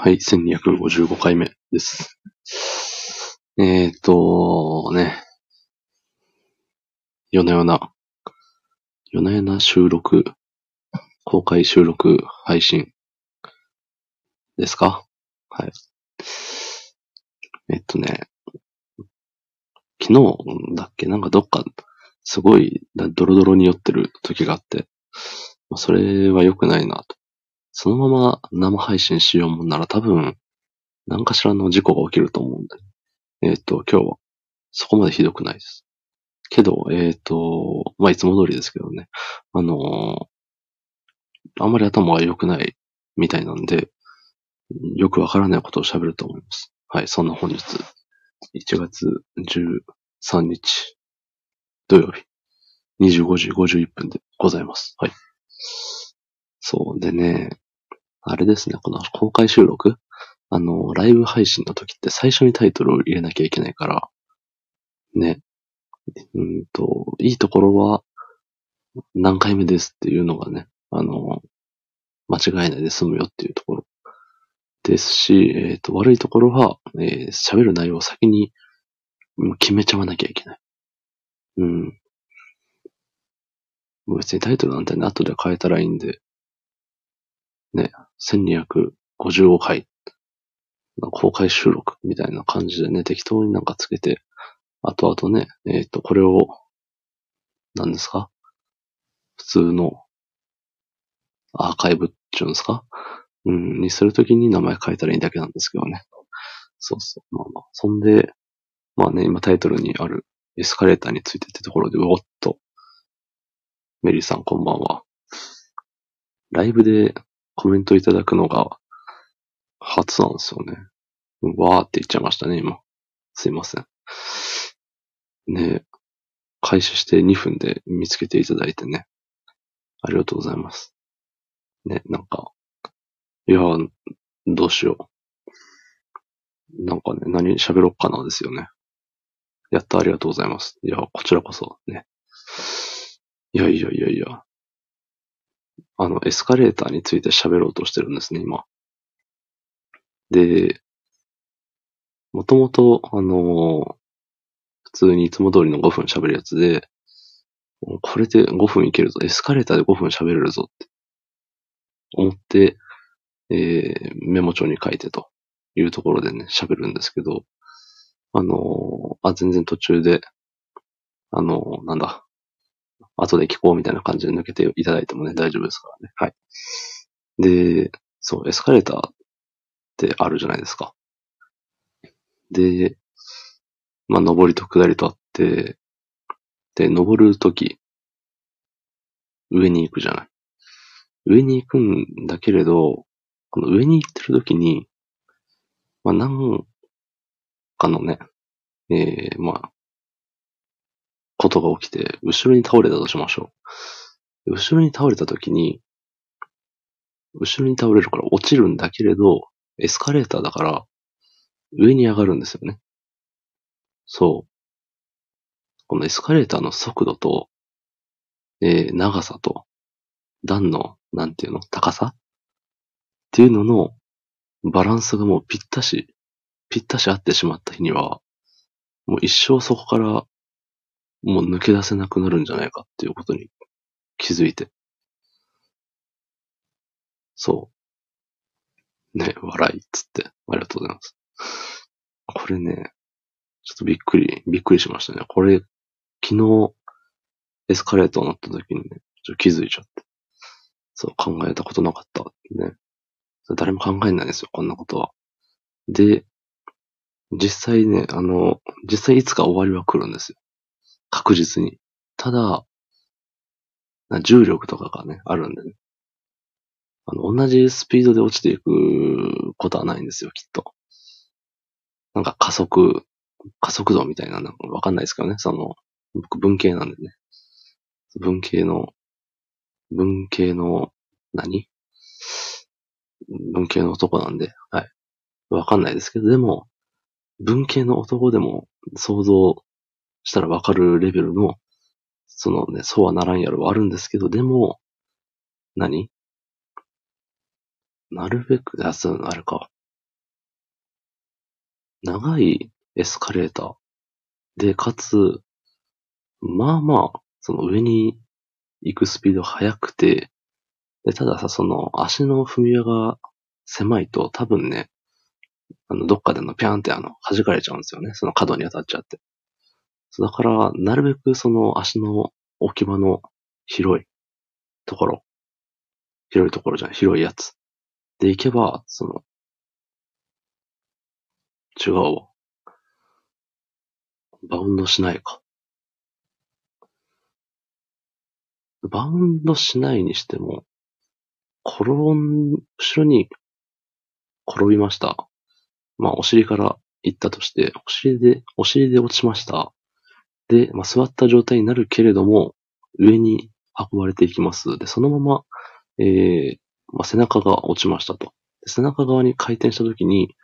はい、1255回目です。えーと、ね。夜な夜な、夜な夜な収録、公開収録配信ですか？はい。えっとね、昨日だっけ？なんかどっかすごいドロドロに酔ってる時があって、それは良くないなと。そのまま生配信しようもんなら多分、何かしらの事故が起きると思うんで、えっ、と、今日はそこまでひどくないです。けど、えっ、と、まあ、いつも通りですけどね。あのーあんまり頭が良くないみたいなんで、よくわからないことを喋ると思います。はい、そんな本日、1月13日、土曜日、25時51分でございます。はい。そうでね、あれですね、この公開収録？あの、ライブ配信の時って最初にタイトルを入れなきゃいけないから、ね。うんと、いいところは、何回目ですっていうのがね、あの、間違えないで済むよっていうところですし、えっ、と、悪いところは、えー喋る内容を先に決めちゃわなきゃいけない。うん。別にタイトルなんてね、後で変えたらいいんで、ね、1255回、公開収録みたいな感じでね、適当になんかつけて、あとあとね、えっ、と、これを、何ですか？普通のアーカイブっていうんですか？うん、にするときに名前変えたらいいだけなんですけどね。そうそう。まあまあ。そんで、まあね、今タイトルにあるエスカレーターについてってところで、おっと。メリーさんこんばんは。ライブでコメントいただくのが初なんですよね。わーって言っちゃいましたね、今。すいません。ね、開始して2分で見つけていただいてね。ありがとうございます。ね、なんか、いやー、どうしよう。なんかね、何喋ろっかなですよね。やった、ありがとうございます。いや、こちらこそね。いやいやいやいや。あの、エスカレーターについて喋ろうとしてるんですね、今。で、もともと、あの普通にいつも通りの5分喋るやつで、これで5分いけるぞ、エスカレーターで5分喋れるぞって思って、えーメモ帳に書いてというところでね、喋るんですけど、あのあ、全然途中で、あのなんだ、後で聞こうみたいな感じで抜けていただいてもね、大丈夫ですからね。はい。で、そう、エスカレーターってあるじゃないですか。で、まあ、上りと下りとあって、で、登るとき、上に行くじゃない。上に行くんだけれど、この上に行ってるときに、まあ、なんかのね、えー、まあ、ことが起きて、後ろに倒れたとしましょう。後ろに倒れたときに、後ろに倒れるから落ちるんだけれど、エスカレーターだから、上に上がるんですよね。そう。このエスカレーターの速度と、えー長さと、段の、なんていうの、高さ？っていうののバランスがもうぴったし、ぴったし合ってしまった日には、もう一生そこから、もう抜け出せなくなるんじゃないかっていうことに気づいて。そう。ね、笑いっつって。ありがとうございます。これね、ちょっとびっくり、びっくりしましたね。これ、昨日、エスカレーターになった時にね、ちょっと気づいちゃって。そう、考えたことなかったってね。誰も考えないですよ、こんなことは。で、実際ね、あの、実際いつか終わりは来るんですよ。確実に。ただ、重力とかがね、あるんでね。あの、同じスピードで落ちていくことはないんですよ、きっと。なんか加速、加速度みたいな、なんかわかんないですけどね。その、僕文系なんでね。文系の、文系の何、文系の男なんで、はい。わかんないですけど、でも、文系の男でも想像したらわかるレベルの、そのね、そうはならんやろはあるんですけど、でも、何？なるべく、あ、そう、あれか。長いエスカレーターで、かつ、まあまあ、その上に行くスピード速くて、で、たださ、その足の踏み場が狭いと多分ね、あの、どっかでのピャンってあの、弾かれちゃうんですよね。その角に当たっちゃって。そうだから、なるべくその足の置き場の広いところ、広いところじゃない、広いやつ。で行けば、その、違うわ。バウンドしないか。バウンドしないにしても、転ん、後ろに転びました。まあ、お尻から行ったとして、お尻で、お尻で落ちました。で、まあ、座った状態になるけれども、上に運ばれていきます。で、そのまま、えー、まあ、背中が落ちましたと。背中側に回転したときに、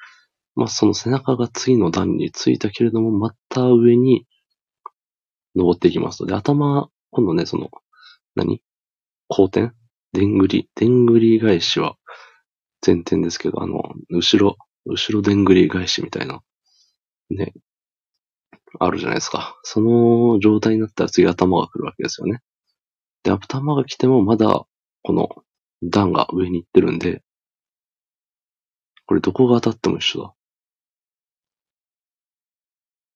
まあ、その背中が次の段についたけれども、また上に登っていきますと。で、頭、今度ね、その、何？後転？でんぐり、でんぐり返しは前転ですけど、あの、後ろ、後ろでんぐり返しみたいな、ね、あるじゃないですか。その状態になったら次頭が来るわけですよね。で、頭が来てもまだ、この段が上に行ってるんで、これどこが当たっても一緒だ。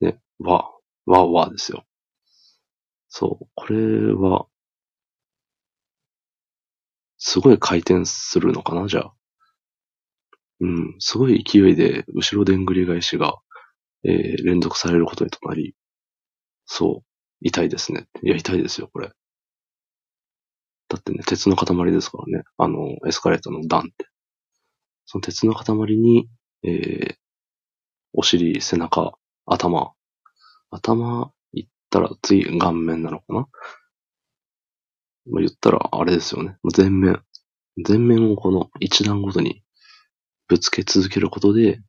ね、わ、わ、わですよ。そう、これは、すごい回転するのかな、じゃあ。うん、すごい勢いで、後ろでんぐり返しが、えー、連続されることにとなり、そう、痛いですね。いや、痛いですよ、これ。だってね、鉄の塊ですからね。あの、エスカレーターの段って。その鉄の塊に、えー、お尻、背中、頭。頭、いったら次、顔面なのかな？まあ、言ったら、あれですよね。前面。前面をこの一段ごとにぶつけ続けることで、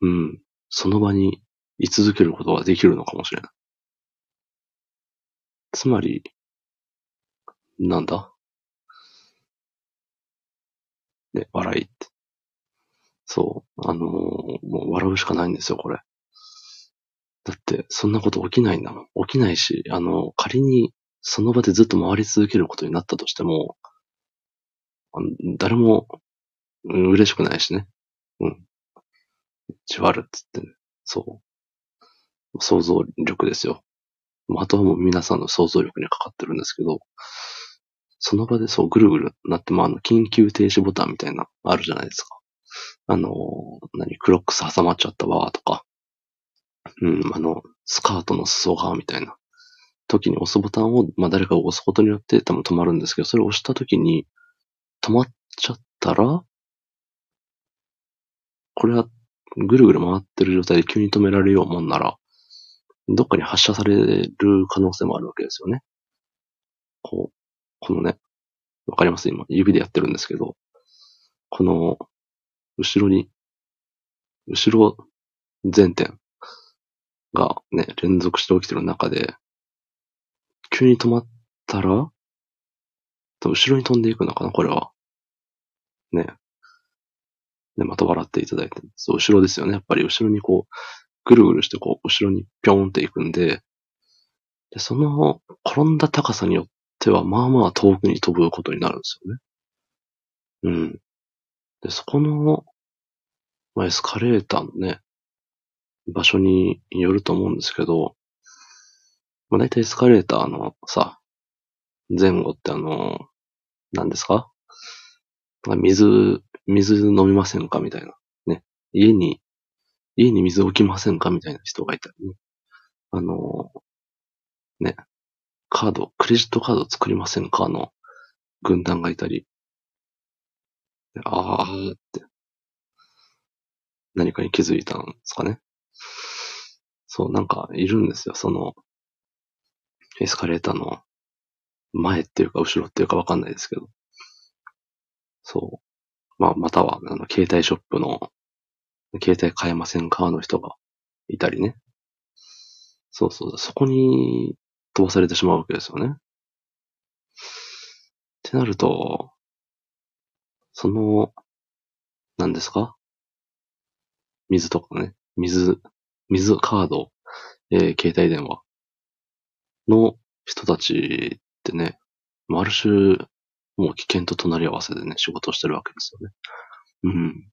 うん、その場に居続けることができるのかもしれない。つまり、なんだ？で、笑いって。そう。あのー、もう笑うしかないんですよ、これ。だって、そんなこと起きないんだもん。起きないし、あの、仮にその場でずっと回り続けることになったとしても、誰も、嬉しくないしね。じわるっつってね。そう。想像力ですよ。あとはもう皆さんの想像力にかかってるんですけど、その場でそうぐるぐるなってもあの緊急停止ボタンみたいなあるじゃないですか。あの、何、クロックス挟まっちゃったわとか、うん、あの、スカートの裾がみたいな時に押すボタンを、まあ、誰かが押すことによって多分止まるんですけど、それを押した時に止まっちゃったら、これはぐるぐる回ってる状態で急に止められるようもんなら、どっかに発射される可能性もあるわけですよね。こう、このね、わかります？今、指でやってるんですけど、この、後ろに、後ろ前転がね、連続して起きてる中で、急に止まったら、後ろに飛んでいくのかな、これは。ね。で、また笑っていただいて。そう、後ろですよね。やっぱり後ろにこう、ぐるぐるしてこう、後ろにぴょんっていくんで、で、その、転んだ高さによっては、まあまあ遠くに飛ぶことになるんですよね。うん。で、そこの、まあ、エスカレーターのね、場所によると思うんですけど、まあ、大体エスカレーターのさ、前後ってあの、何ですか？水、水飲みませんか？みたいな。ね。家に、家に水置きませんか？みたいな人がいたりね。あの、ね。カード、クレジットカード作りませんか？の軍団がいたり。あーって。何かに気づいたんですかね。そう、なんかいるんですよ。その、エスカレーターの前っていうか後ろっていうかわかんないですけど。そう。まあ、または、あの、携帯ショップの、携帯買えませんかの人がいたりね。そうそう、そこに飛ばされてしまうわけですよね。ってなると、その、何ですか？水とかね、水、水カード、えー携帯電話の人たちってね、まあある種、もう危険と隣り合わせでね、仕事をしてるわけですよね。うん。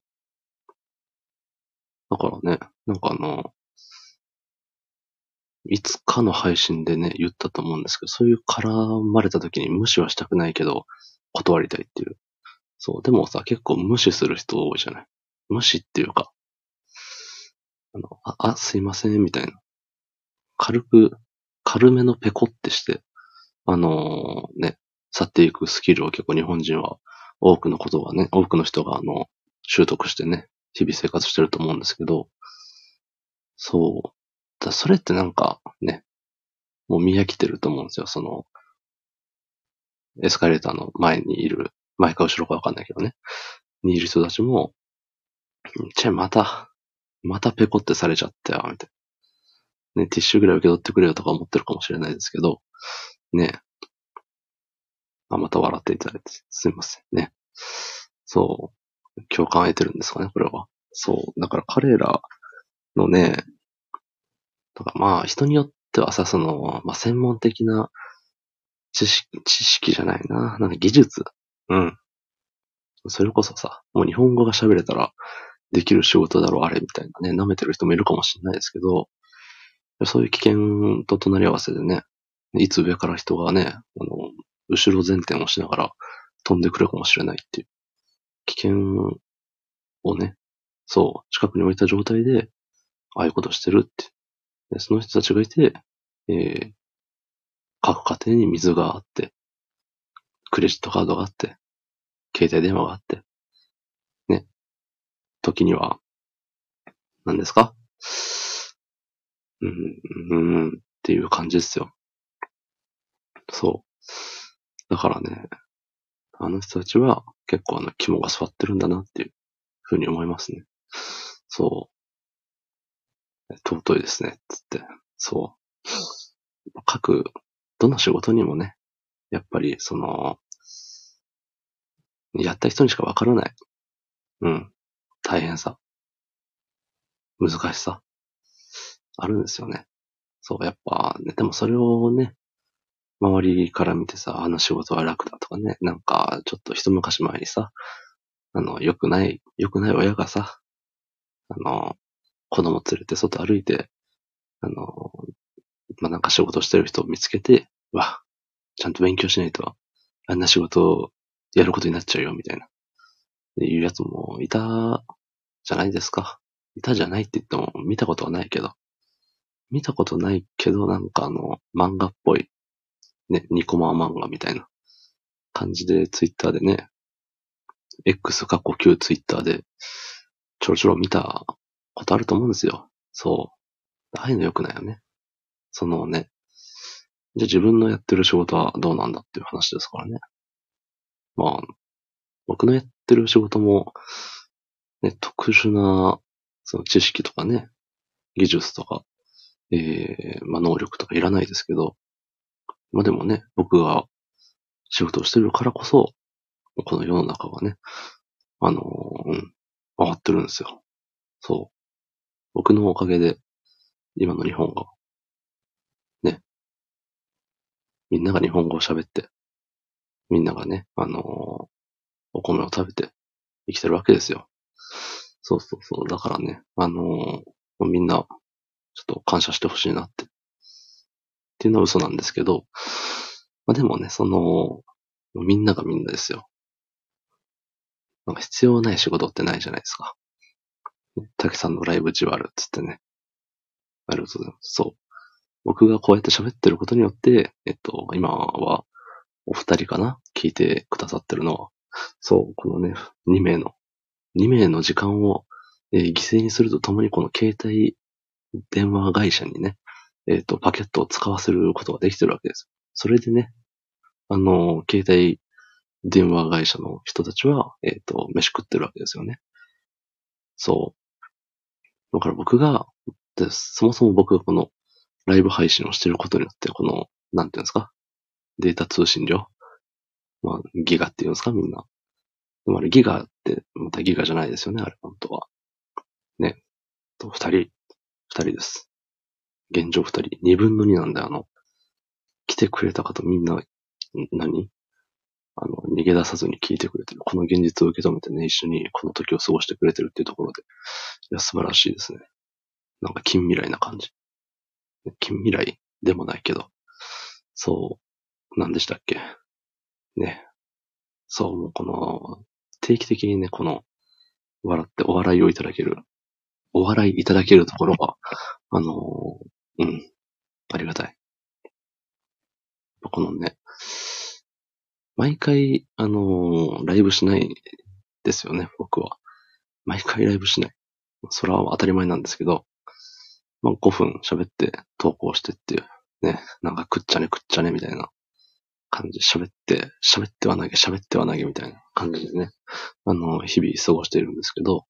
だからね、なんかあの、いつかの配信でね、言ったと思うんですけど、そういう絡まれた時に無視はしたくないけど、断りたいっていう。そう。でもさ、結構無視する人多いじゃない。無視っていうか、あの、あ、あすいません、みたいな。軽く、軽めのペコってして、あのーね、去っていくスキルを結構日本人は多くのことがね、多くの人があの、習得してね、日々生活してると思うんですけど、そう。だそれってなんかね、もう見飽きてると思うんですよ。その、エスカレーターの前にいる、前か後ろかわかんないけどね、にいる人たちも、チェ、また、またペコってされちゃったよ、みたいな。ね、ティッシュぐらい受け取ってくれよとか思ってるかもしれないですけど、ね。あ、また笑っていただいて、すいませんね。そう。共感を得てるんですかね、これは。そう。だから彼らのね、とかまあ人によってはさ、その、まあ専門的な知識、知識じゃないな。なんか技術。うん。それこそさ、もう日本語が喋れたらできる仕事だろう、あれみたいなね、舐めてる人もいるかもしれないですけど、そういう危険と隣り合わせでね、いつ上から人がね、あの、後ろ前転をしながら飛んでくるかもしれないっていう。危険をね、そう、近くに置いた状態で、ああいうことしてるって。でその人たちがいて、えー、各家庭に水があって、クレジットカードがあって、携帯電話があって、ね。時には、何ですか？うん、うん、っていう感じですよ。そう。だからね、あの人たちは結構あの肝が座ってるんだなっていうふうに思いますね。そう。尊いですね、つって。そう。各、どの仕事にもね、やっぱりその、やった人にしかわからない。うん。大変さ。難しさ。あるんですよね。そう、やっぱ、ね、でもそれをね、周りから見てさ、あの仕事は楽だとかね、なんか、ちょっと一昔前にさ、あの、良くない、良くない親がさ、あの、子供連れて外歩いて、あの、まあ、なんか仕事してる人を見つけて、わ、ちゃんと勉強しないと、あんな仕事をやることになっちゃうよ、みたいな。いうやつもいた、じゃないですか。いたじゃないって言っても見たことはないけど。見たことないけど、なんかあの、漫画っぽい、ね、ニコマー漫画みたいな感じで、ツイッターでね、X 過去旧ツイッターで、ちょろちょろ見たことあると思うんですよ。そう。ああいうの良くないよね。そのね、じゃあ自分のやってる仕事はどうなんだっていう話ですからね。まあ、僕のやってる仕事も、ね、特殊な、その知識とかね、技術とか、ええまあ能力とかいらないですけど、まあでもね、僕が仕事をしてるからこそ、この世の中がね、あのうん、回ってるんですよ。そう。僕のおかげで、今の日本が、ね、みんなが日本語を喋って、みんながね、あのーお米を食べて生きてるわけですよ。そうそうそう。だからね、あのーみんな、ちょっと感謝してほしいなって。っていうのは嘘なんですけど、まあでもね、その、みんながみんなですよ。なんか必要ない仕事ってないじゃないですか。ね竹さんのライブじわるっつってね。ありがとうございます。そう。僕がこうやって喋ってることによって、えっと、今は、お二人かな聞いてくださってるのは。そう、このね、2名の、2名の時間を、えー犠牲にするとともにこの携帯電話会社にね、えっ、と、パケットを使わせることができてるわけです。それでね、あの、携帯電話会社の人たちは、えっ、と、飯食ってるわけですよね。そう。だから僕が、でそもそも僕がこのライブ配信をしてることによって、この、なんていうんですか、データ通信量。まあ、ギガっていうんですか、みんな。でもあれギガって、またギガじゃないですよね、あれ、本当は。ね。と、二人、二人です。現状二人。二分の二なんで、あの、来てくれた方みんな、何？あの、逃げ出さずに聞いてくれてる。この現実を受け止めてね、一緒にこの時を過ごしてくれてるっていうところで。いや、素晴らしいですね。なんか近未来な感じ。近未来でもないけど。そう、何でしたっけ？ね。そう、もうこの、定期的にね、この、笑ってお笑いをいただける、お笑いいただけるところが、あのーうん、ありがたい。このね、毎回、あのーライブしないですよね、僕は。毎回ライブしない。それは当たり前なんですけど、まあ、5分喋って投稿してっていう、ね、なんかくっちゃねくっちゃねみたいな。感じ。で喋って、喋っては投げ、喋っては投げみたいな。感じでね、あの、日々過ごしているんですけど、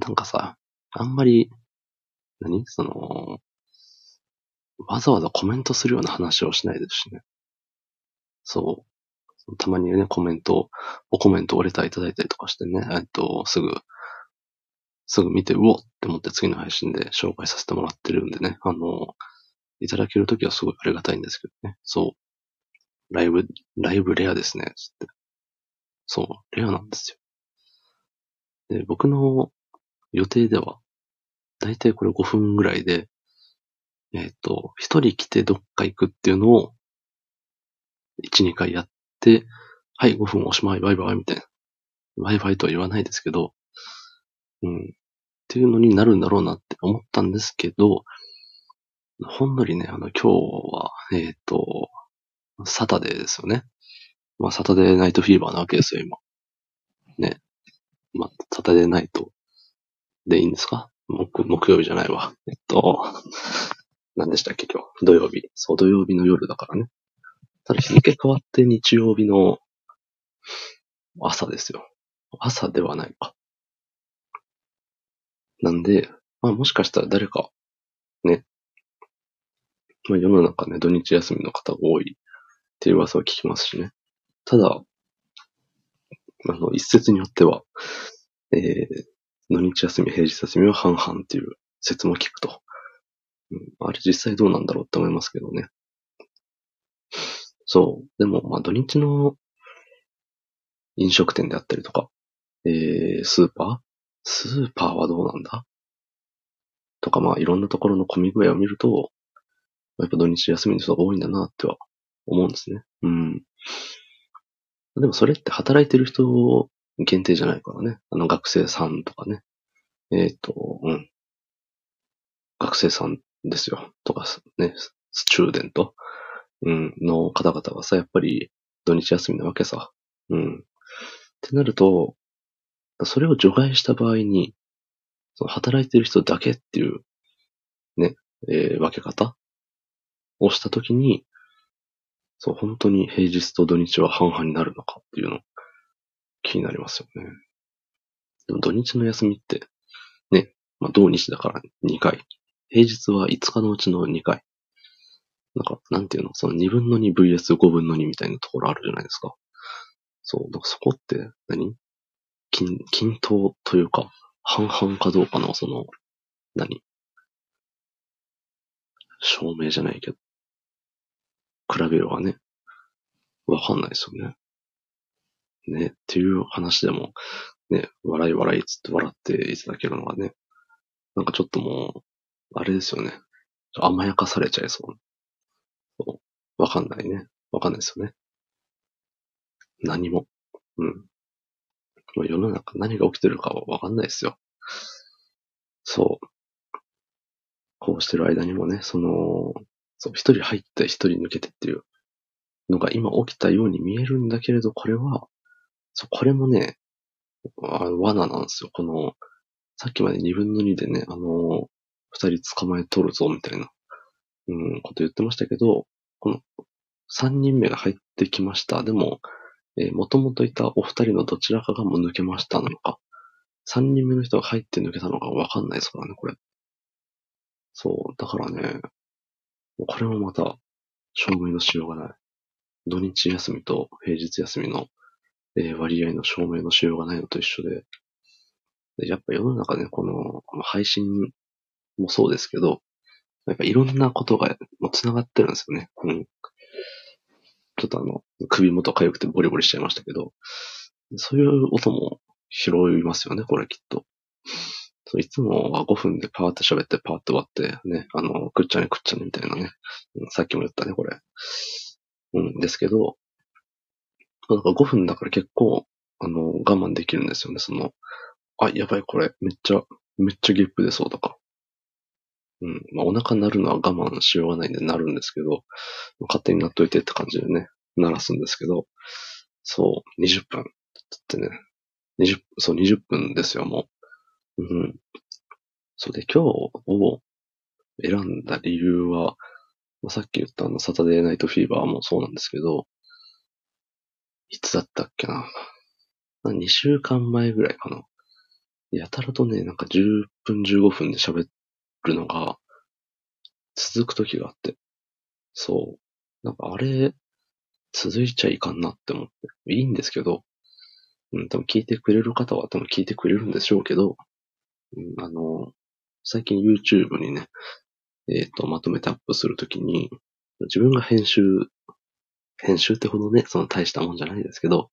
なんかさ、あんまり、何？その、わざわざコメントするような話をしないですしね。そう。たまにね、コメント、おコメントをレターいただいたりとかしてね、えっと、すぐ、すぐ見て、うおって思って次の配信で紹介させてもらってるんでね、あの、いただけるときはすごいありがたいんですけどね。そう。ライブ、ライブレアですね、つって。そう、レアなんですよ。で、僕の予定では、だいたいこれ5分ぐらいで、えっ、と、一人来てどっか行くっていうのを、1、2回やって、はい、5分おしまい、バイバイ、みたいな。バイバイとは言わないですけど、うん。っていうのになるんだろうなって思ったんですけど、ほんのりね、あの、今日は、えっ、と、サタデーですよね。まあ、サタデーナイトフィーバーなわけですよ、今。ね。まあ、サタデーナイトでいいんですか？木、木曜日じゃないわ。えっと、何でしたっけ、今日。土曜日。そう、土曜日の夜だからね。ただ日付変わって日曜日の朝ですよ。朝ではないか。なんで、まあもしかしたら誰か、ね、まあ世の中ね、土日休みの方が多いっていう噂は聞きますしね。ただ、あの、一説によっては、えー、土日休み、平日休みは半々っていう説も聞くと。うん、あれ実際どうなんだろうって思いますけどね。そう。でも、まあ土日の飲食店であったりとか、えー、スーパー？スーパーはどうなんだ？とか、まあいろんなところの混み具合を見ると、やっぱ土日休みの人が多いんだなっては思うんですね。うん。でもそれって働いてる人限定じゃないからね。あの学生さんとかね。えっ、と、うん。学生さんですよ。とかね、スチューデント、うん、の方々がさ、やっぱり土日休みなわけさ。うん。ってなると、それを除外した場合に、その働いてる人だけっていう、ね、えー分け方をしたときに、そう、本当に平日と土日は半々になるのかっていうの、気になりますよね。でも土日の休みって、ね、まあ土日だから2回。平日は5日のうちの2回。なんか、なんていうの、その2分の 2vs5 分の2みたいなところあるじゃないですか。そう、だからそこって何？均、均等というか、半々かどうかの、その、何？証明じゃないけど、比べるはね、わかんないですよね。ね、っていう話でも、ね、笑い笑いっつって笑っていただけるのがね、なんかちょっともう、あれですよね。甘やかされちゃいそう。そうわかんないね。わかんないですよね。何も。うん。もう世の中何が起きてるかはわかんないですよ。そう。こうしてる間にもね、その、そう、一人入って一人抜けてっていうのが今起きたように見えるんだけれど、これは、そう、これもね、あの罠なんですよ。この、さっきまで二分の二でね、あの、二人捕まえとるぞ、みたいな、うん、こと言ってましたけど、この、三人目が入ってきました。でも、えー、もともといたお二人のどちらかがもう抜けましたのか、三人目の人が入って抜けたのかわかんないですからね、これ。そう、だからね、これもまた、証明のしようがない。土日休みと平日休みの、え割合の証明のしようがないのと一緒で、でやっぱ世の中ね、このこの配信もそうですけど、やっぱいろんなことがもう繋がってるんですよね。うん。ちょっとあの、首元痒くてボリボリしちゃいましたけど、そういう音も拾いますよね、これきっと。そういつもは5分でパーって喋ってパーって終わって、ね、あの、くっちゃねくっちゃねみたいなね。さっきも言ったね、これ。うん、ですけど、なんか5分だから結構、あの、我慢できるんですよね、その、あ、やばい、これ、めっちゃ、めっちゃゲップ出そうとか。うん。まあ、お腹鳴るのは我慢しようがないんでなるんですけど、勝手になっといてって感じでね、鳴らすんですけど、そう、20分ってね、20、そう、20分ですよ、もう。うん。そうで、今日を選んだ理由は、まあ、さっき言ったあの、サタデーナイトフィーバーもそうなんですけど、いつだったっけな。2週間前ぐらいかな。やたらとね、なんか10分15分で喋るのが続く時があって。そう。なんかあれ、続いちゃいかんなって思って。いいんですけど、うん、多分聞いてくれる方は多分聞いてくれるんでしょうけど、うん、あの、最近 YouTube にね、えっ、ー、と、まとめてアップするときに、自分が編集、編集ってほどね、その大したもんじゃないですけど、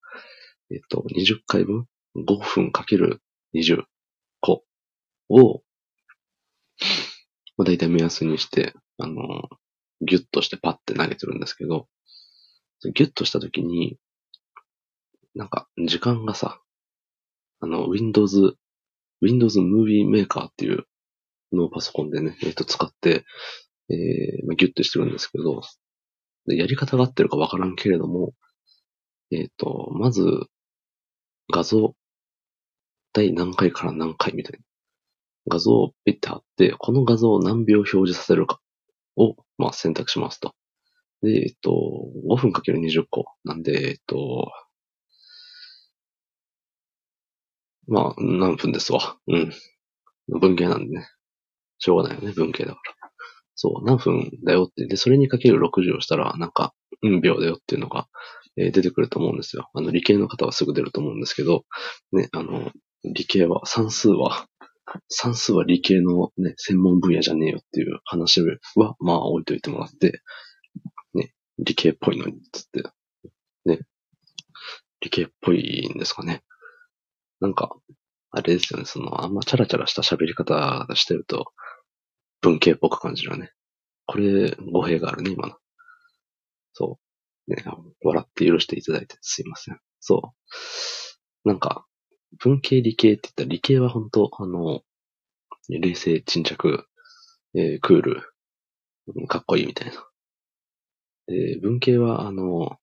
えっ、と、20回分、5分かける20個を、まあ、大体目安にして、あの、ギュッとしてパッて投げてるんですけど、ギュッとしたときに、なんか、時間がさ、あの、Windows、Windows Movie Maker っていうのをパソコンでね、えっ、と、使って、えー、まあ、ギュッとしてるんですけど、やり方が合ってるかわからんけれども、えっ、ー、と、まず、画像、第何回から何回みたいな。画像をピッて貼って、この画像を何秒表示させるかを、まあ、選択しますと。で、えっと、5分かける20個。なんで、えっと、まあ、何分ですわ。うん。文系なんでね。しょうがないよね、文系だから。そう、何分だよって。で、それにかける60をしたら、なんか、うん秒だよっていうのが、えー、出てくると思うんですよ。あの、理系の方はすぐ出ると思うんですけど、ね、あの、理系は、算数は、算数は理系のね、専門分野じゃねえよっていう話は、まあ置いといてもらって、ね、理系っぽいのに、つって、ね、理系っぽいんですかね。なんか、あれですよね、その、あんまチャラチャラした喋り方してると、文系っぽく感じるよね。これ、語弊があるね、今の。そう。ね、笑って許していただいてすいません。そう。なんか、文系理系って言ったら理系は本当あの、冷静沈着、えー、クール、かっこいいみたいな。で、文系はあの、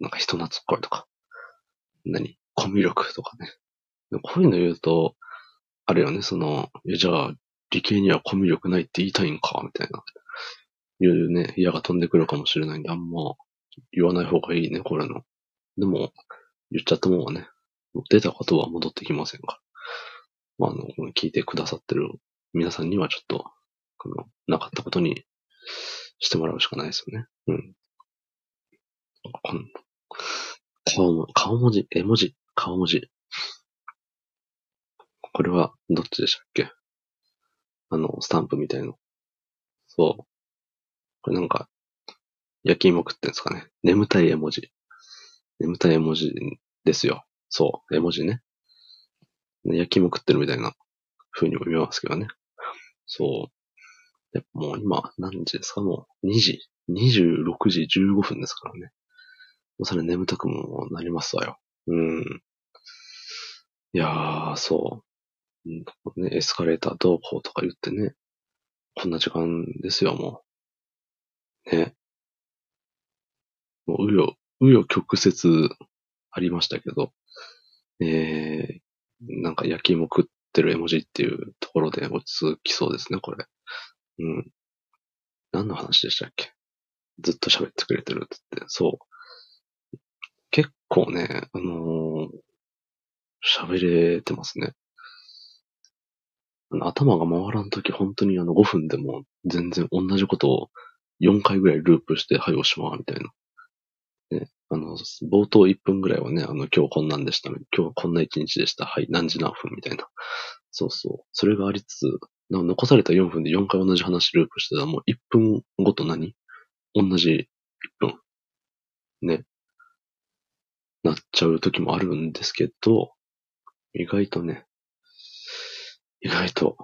なんか人懐っこいとか、何コミュ力とかね。こういうの言うと、あれよね、その、じゃあ、理系にはコミュ力ないって言いたいんかみたいな。いうね、矢が飛んでくるかもしれないんで、あんま言わない方がいいね、これの。でも、言っちゃったもんはね、出たことは戻ってきませんから。まあ、あの、聞いてくださってる皆さんにはちょっと、この、なかったことにしてもらうしかないですよね。うん。この顔も、顔文字、絵文字、顔文字。これは、どっちでしたっけ？あの、スタンプみたいの。そう。これなんか、焼き芋食ってんですかね。眠たい絵文字。眠たい絵文字ですよ。そう、絵文字ね。焼き芋食ってるみたいな風にも見えますけどね。そう。でもう今、何時ですか？もう2時、26時15分ですからね。もうそれ眠たくもなりますわよ。うん。いやー、そう。ね、エスカレーターどうこうとか言ってね。こんな時間ですよ、もう。ね。もう、うよ、うよ曲折ありましたけど、えー、なんか焼き芋食ってる絵文字っていうところで落ち着きそうですね、これ。うん。何の話でしたっけ？ずっと喋ってくれてるって言って、そう。結構ね、あのー、喋れてますね。頭が回らんとき本当にあの5分でも全然同じことを4回ぐらいループして、はい、おしまうみたいな。ね、あの、冒頭1分ぐらいはね、あの、今日こんなんでした、ね今日こんな一日でした、はい、何時何分みたいな。そうそう。それがありつつ、残された4分で4回同じ話ループしてたらもう1分ごと何？同じ1分。ね。なっちゃう時もあるんですけど、意外とね、意外と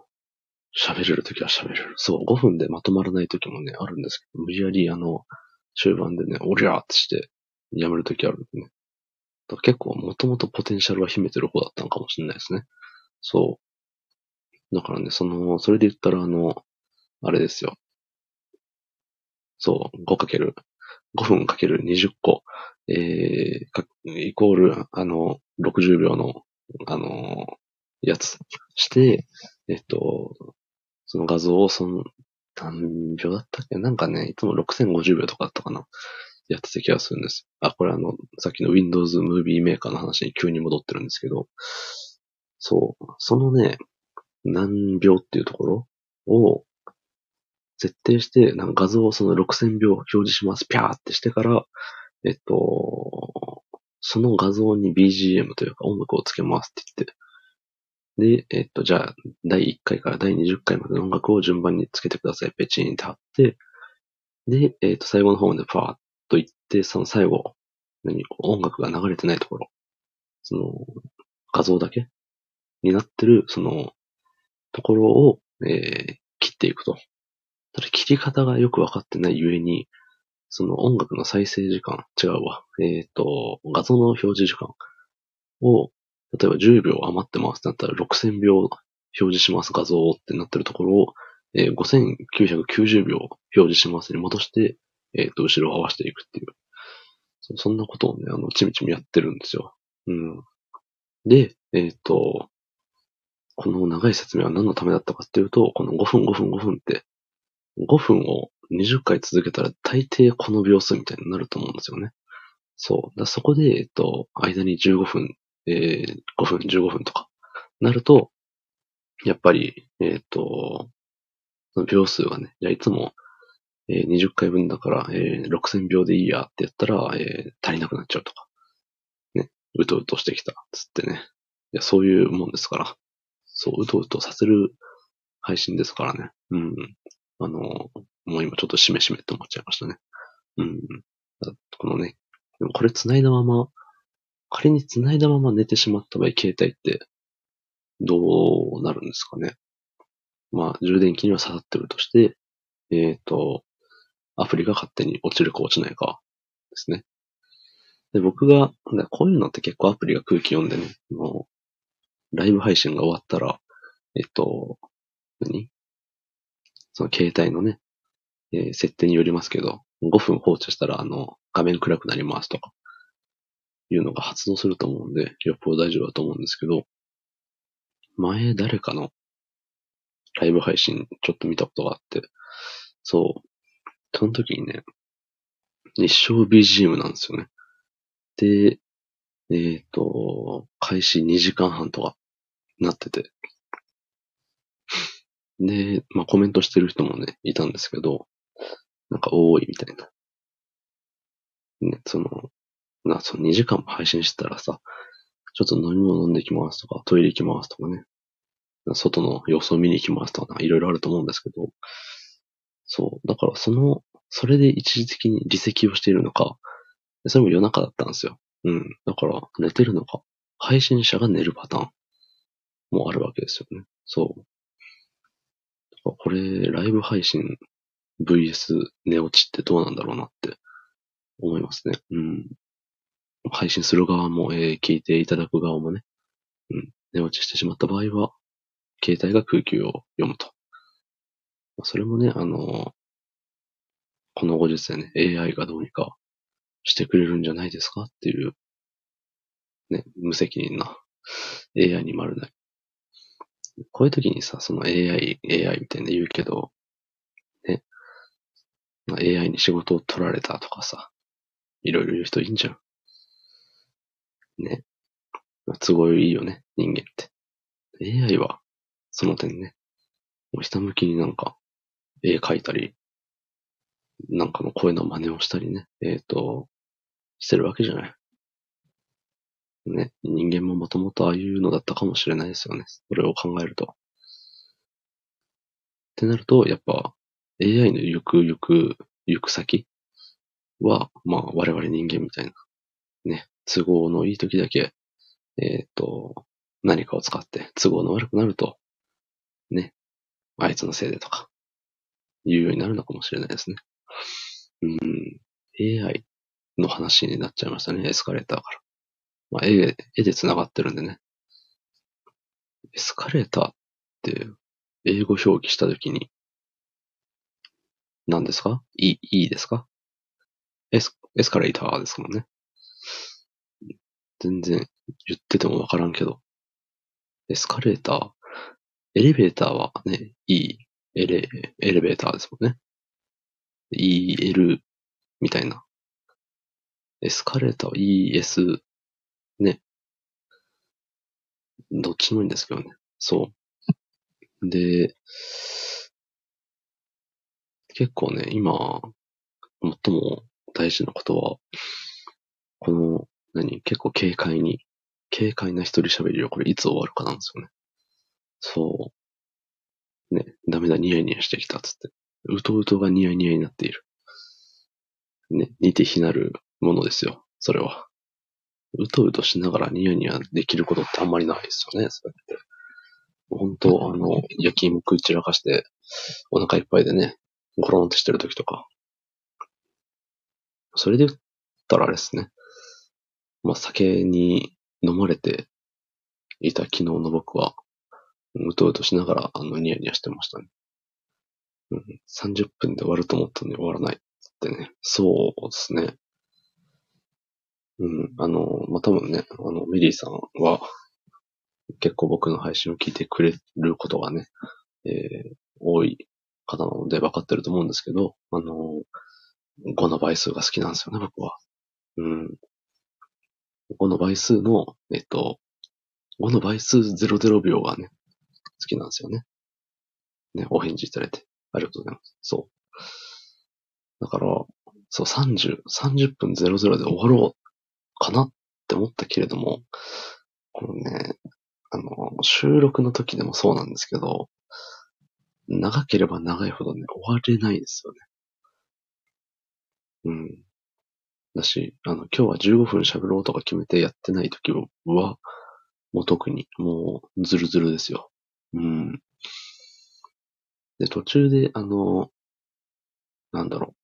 喋れる時は喋れる。そう、5分でまとまらない時もね、あるんですけど、無理やりあの、終盤でね、おりゃーってしてやめる時あるんでね。結構もともとポテンシャルは秘めてる方だったのかもしれないですね。そう。だからね、その、それで言ったらあの、あれですよ。そう、5かける、5分かける20個、えー、イコール、あの、60秒の、あの、やつして、えっと、その画像をその、何秒だったっけ？なんかね、いつも6050秒とかだったかな？やってた気がするんです。あ、これあの、さっきの Windows Movie Maker の話に急に戻ってるんですけど、そう、そのね、何秒っていうところを設定して、なんか画像をその6000秒表示します、ピャーってしてから、えっと、その画像に BGM というか音楽をつけますって言って、で、えっと、じゃあ、第1回から第20回までの音楽を順番につけてください。ペチーンって貼って、で、えっと、最後の方までパーッと言って、その最後、何、音楽が流れてないところ、その、画像だけ？になってる、その、ところを、えー、切っていくと。ただ切り方がよくわかってないゆえに、その音楽の再生時間、違うわ。えっ、ー、と、画像の表示時間を、例えば10秒余ってますってなったら6000秒表示します画像ってなってるところを、えー、5990秒表示しますに戻して、えっ、ー、と、後ろを合わせていくっていうそ。そんなことをね、あの、ちみちみやってるんですよ。うん。で、えっ、ー、と、この長い説明は何のためだったかっていうと、この5分5分5分って、5分を20回続けたら大抵この秒数みたいになると思うんですよね。そう。だそこで、えっと、間に15分、えー、5分、15分とか、なると、やっぱり、えっ、と、秒数がね、じゃあいつも、えー、20回分だから、えー、6000秒でいいやってやったら、えー、足りなくなっちゃうとか。ね。うとうとしてきた。つってね。いや、そういうもんですから。そう、うとうとさせる配信ですからね。うん。あの、もう今ちょっとしめしめって思っちゃいましたね。うん。このね、これ繋いだまま、仮に繋いだまま寝てしまった場合、携帯ってどうなるんですかね。まあ、充電器には刺さってるとして、えっ、ー、と、アプリが勝手に落ちるか落ちないかですね。で、僕が、こういうのって結構アプリが空気読んでね、もう、ライブ配信が終わったら、えっと、何？その携帯のね、えー、設定によりますけど、5分放置したら、あの、画面暗くなりますとか、いうのが発動すると思うんで、よっぽど大丈夫だと思うんですけど、前誰かのライブ配信ちょっと見たことがあって、そう、その時にね、日照 BGM なんですよね。で、えっ、ー、と、開始2時間半とかなってて。で、まあコメントしてる人もね、いたんですけど、なんか多いみたいな。ね、その、な、その2時間も配信してたらさ、ちょっと飲み物飲んできますとか、トイレ行きますとかね、外の様子を見に行きますとか、いろいろあると思うんですけど、そう。だからその、それで一時的に離席をしているのか、それも夜中だったんですよ。うん。だから寝てるのか、配信者が寝るパターンもあるわけですよね。そう。これ、ライブ配信 VS 寝落ちってどうなんだろうなって思いますね。うん。配信する側も、えー、聞いていただく側もね、うん。寝落ちしてしまった場合は、携帯が空気を読むと。それもね、あの、この後日でね、AI がどうにかしてくれるんじゃないですかっていう、ね、無責任な AI に丸ない。こういう時にさ、その AI、AI みたいな言うけど、ね、AI に仕事を取られたとかさ、いろいろ言う人いいんじゃん。ね。都合いいよね、人間って。AI は、その点ね、もうひたむきになんか、絵描いたり、なんかの声の真似をしたりね、えっ、ー、と、してるわけじゃない。ね、人間ももともとああいうのだったかもしれないですよね。それを考えると。ってなると、やっぱ AI の行く行く、行く先は、まあ我々人間みたいな、ね、都合のいい時だけ、えっ、と、何かを使って都合の悪くなると、ね、あいつのせいでとか、言うようになるのかもしれないですね。うん、AI の話になっちゃいましたね、エスカレーターから。まあ、絵、絵で繋がってるんでね。エスカレーターって英語表記したときに、何ですか？いい、いいですか？エス、エスカレーターですもんね。全然言っててもわからんけど。エスカレーター、エレベーターはね、いい、エレ、エレベーターですもんね。EL みたいな。エスカレーターは ES、ね。どっちもいいんですけどね。そう。で、結構ね、今、最も大事なことは、この、何、結構軽快に、軽快な一人喋りをこれいつ終わるかなんですよね。そう。ね、ダメだ、ニヤニヤしてきたっつって。うとうとがニヤニヤになっている。ね、似て非なるものですよ、それは。うとうとしながらニヤニヤできることってあんまりないですよね、そうやって。本当あの、焼き芋食い散らかして、お腹いっぱいでね、ゴロンとしてる時とか。それで言ったらあれですね。まあ、酒に飲まれていた昨日の僕は、うとうとしながら、あの、ニヤニヤしてましたね。うん、30分で終わると思ったのに終わらないってね。そうですね。うん、あの、まあ、多分ね、あの、メリーさんは、結構僕の配信を聞いてくれることがね、えー、多い方なので分かってると思うんですけど、あの、5の倍数が好きなんですよね、僕は。うん。5の倍数の、えっと、5の倍数00秒がね、好きなんですよね。ね、お返事いただいて。ありがとうございます。そう。だから、そう、30、30分00で終わろうかなって思ったけれども、このね、あの、収録の時でもそうなんですけど、長ければ長いほどね、終われないですよね。うん。だし、あの、今日は15分喋ろうとか決めてやってない時は、もう特に、もう、ズルズルですよ。うん。で、途中で、あの、なんだろ